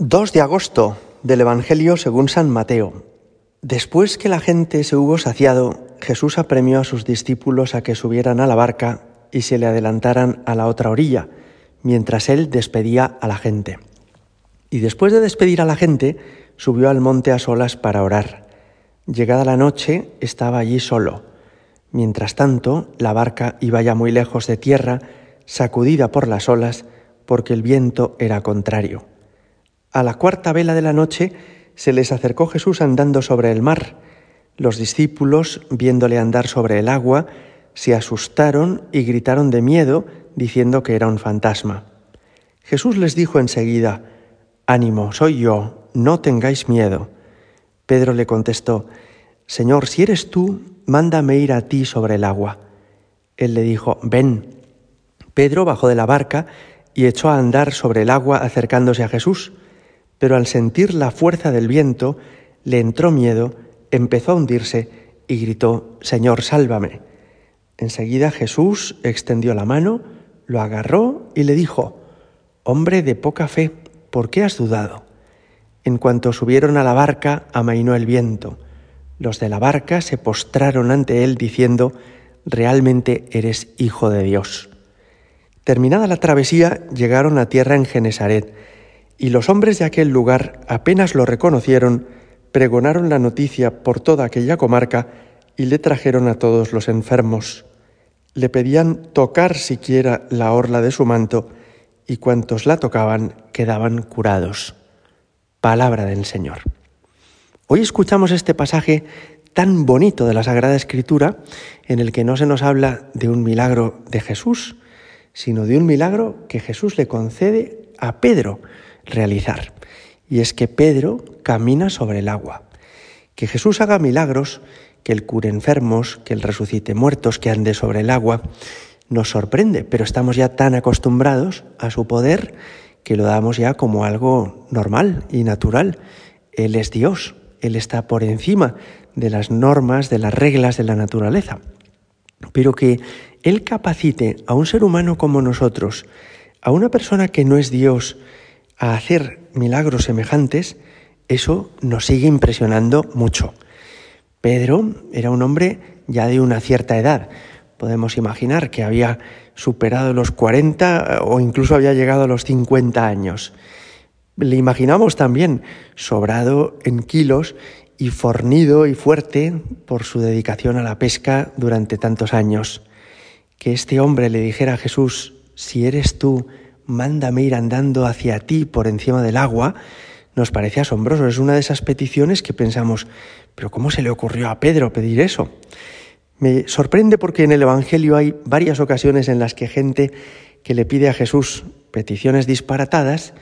2 de agosto del Evangelio según San Mateo. Después que la gente se hubo saciado, Jesús apremió a sus discípulos a que subieran a la barca y se le adelantaran a la otra orilla, mientras él despedía a la gente. Y después de despedir a la gente, subió al monte a solas para orar. Llegada la noche, estaba allí solo. Mientras tanto, la barca iba ya muy lejos de tierra, sacudida por las olas, porque el viento era contrario. A la cuarta vela de la noche se les acercó Jesús andando sobre el mar. Los discípulos, viéndole andar sobre el agua, se asustaron y gritaron de miedo, diciendo que era un fantasma. Jesús les dijo enseguida, Ánimo, soy yo, no tengáis miedo. Pedro le contestó, Señor, si eres tú, mándame ir a ti sobre el agua. Él le dijo, Ven. Pedro bajó de la barca y echó a andar sobre el agua acercándose a Jesús pero al sentir la fuerza del viento, le entró miedo, empezó a hundirse y gritó, Señor, sálvame. Enseguida Jesús extendió la mano, lo agarró y le dijo, Hombre de poca fe, ¿por qué has dudado? En cuanto subieron a la barca, amainó el viento. Los de la barca se postraron ante él diciendo, Realmente eres hijo de Dios. Terminada la travesía, llegaron a tierra en Genesaret, y los hombres de aquel lugar apenas lo reconocieron, pregonaron la noticia por toda aquella comarca y le trajeron a todos los enfermos. Le pedían tocar siquiera la orla de su manto, y cuantos la tocaban quedaban curados. Palabra del Señor. Hoy escuchamos este pasaje tan bonito de la Sagrada Escritura, en el que no se nos habla de un milagro de Jesús, sino de un milagro que Jesús le concede a Pedro, realizar. Y es que Pedro camina sobre el agua. Que Jesús haga milagros, que Él cure enfermos, que Él resucite muertos, que ande sobre el agua, nos sorprende, pero estamos ya tan acostumbrados a su poder que lo damos ya como algo normal y natural. Él es Dios, Él está por encima de las normas, de las reglas de la naturaleza. Pero que Él capacite a un ser humano como nosotros, a una persona que no es Dios, a hacer milagros semejantes, eso nos sigue impresionando mucho. Pedro era un hombre ya de una cierta edad. Podemos imaginar que había superado los 40 o incluso había llegado a los 50 años. Le imaginamos también sobrado en kilos y fornido y fuerte por su dedicación a la pesca durante tantos años. Que este hombre le dijera a Jesús, si eres tú, mándame ir andando hacia ti por encima del agua, nos parece asombroso. Es una de esas peticiones que pensamos, pero ¿cómo se le ocurrió a Pedro pedir eso? Me sorprende porque en el Evangelio hay varias ocasiones en las que gente que le pide a Jesús peticiones disparatadas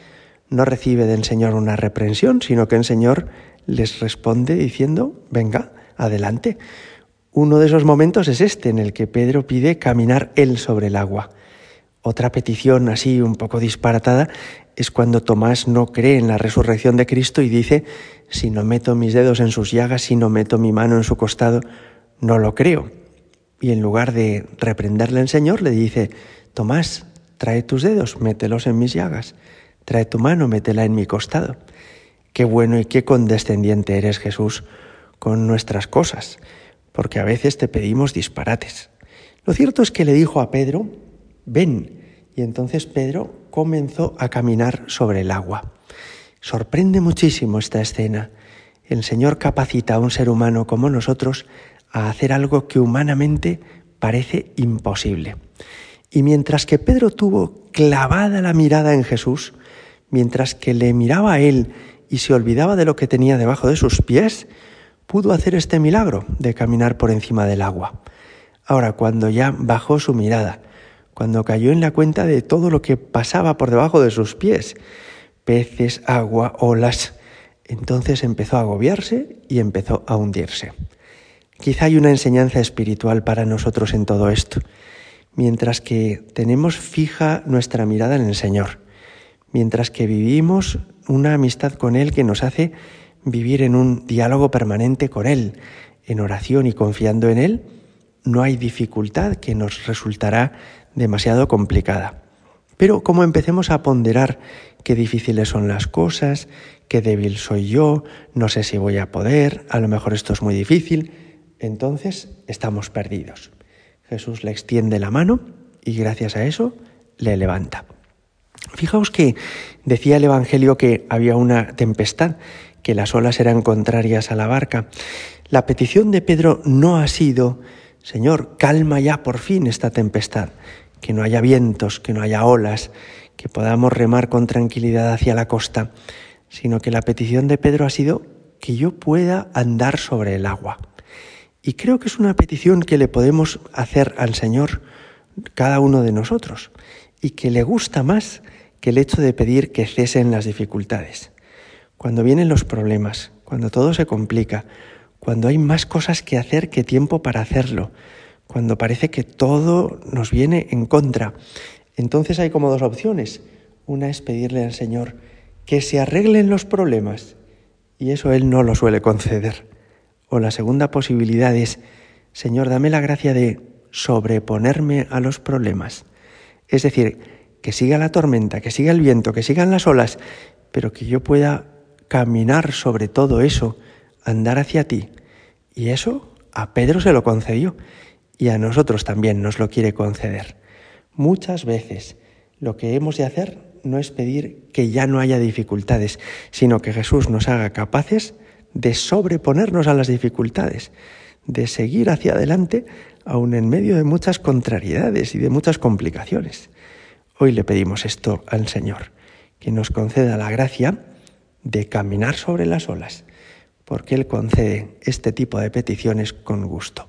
no recibe del Señor una reprensión, sino que el Señor les responde diciendo, venga, adelante. Uno de esos momentos es este en el que Pedro pide caminar él sobre el agua. Otra petición así un poco disparatada es cuando Tomás no cree en la resurrección de Cristo y dice, si no meto mis dedos en sus llagas, si no meto mi mano en su costado, no lo creo. Y en lugar de reprenderle el Señor, le dice, Tomás, trae tus dedos, mételos en mis llagas, trae tu mano, métela en mi costado. Qué bueno y qué condescendiente eres Jesús con nuestras cosas, porque a veces te pedimos disparates. Lo cierto es que le dijo a Pedro, ven. Y entonces Pedro comenzó a caminar sobre el agua. Sorprende muchísimo esta escena. El Señor capacita a un ser humano como nosotros a hacer algo que humanamente parece imposible. Y mientras que Pedro tuvo clavada la mirada en Jesús, mientras que le miraba a él y se olvidaba de lo que tenía debajo de sus pies, pudo hacer este milagro de caminar por encima del agua. Ahora, cuando ya bajó su mirada, cuando cayó en la cuenta de todo lo que pasaba por debajo de sus pies, peces, agua, olas, entonces empezó a agobiarse y empezó a hundirse. Quizá hay una enseñanza espiritual para nosotros en todo esto. Mientras que tenemos fija nuestra mirada en el Señor, mientras que vivimos una amistad con Él que nos hace vivir en un diálogo permanente con Él, en oración y confiando en Él, no hay dificultad que nos resultará demasiado complicada. Pero como empecemos a ponderar qué difíciles son las cosas, qué débil soy yo, no sé si voy a poder, a lo mejor esto es muy difícil, entonces estamos perdidos. Jesús le extiende la mano y gracias a eso le levanta. Fijaos que decía el Evangelio que había una tempestad, que las olas eran contrarias a la barca. La petición de Pedro no ha sido, Señor, calma ya por fin esta tempestad, que no haya vientos, que no haya olas, que podamos remar con tranquilidad hacia la costa, sino que la petición de Pedro ha sido que yo pueda andar sobre el agua. Y creo que es una petición que le podemos hacer al Señor cada uno de nosotros y que le gusta más que el hecho de pedir que cesen las dificultades. Cuando vienen los problemas, cuando todo se complica, cuando hay más cosas que hacer que tiempo para hacerlo, cuando parece que todo nos viene en contra, entonces hay como dos opciones. Una es pedirle al Señor que se arreglen los problemas, y eso Él no lo suele conceder. O la segunda posibilidad es, Señor, dame la gracia de sobreponerme a los problemas. Es decir, que siga la tormenta, que siga el viento, que sigan las olas, pero que yo pueda caminar sobre todo eso, andar hacia ti. Y eso a Pedro se lo concedió y a nosotros también nos lo quiere conceder. Muchas veces lo que hemos de hacer no es pedir que ya no haya dificultades, sino que Jesús nos haga capaces de sobreponernos a las dificultades, de seguir hacia adelante aun en medio de muchas contrariedades y de muchas complicaciones. Hoy le pedimos esto al Señor, que nos conceda la gracia de caminar sobre las olas, porque Él concede este tipo de peticiones con gusto.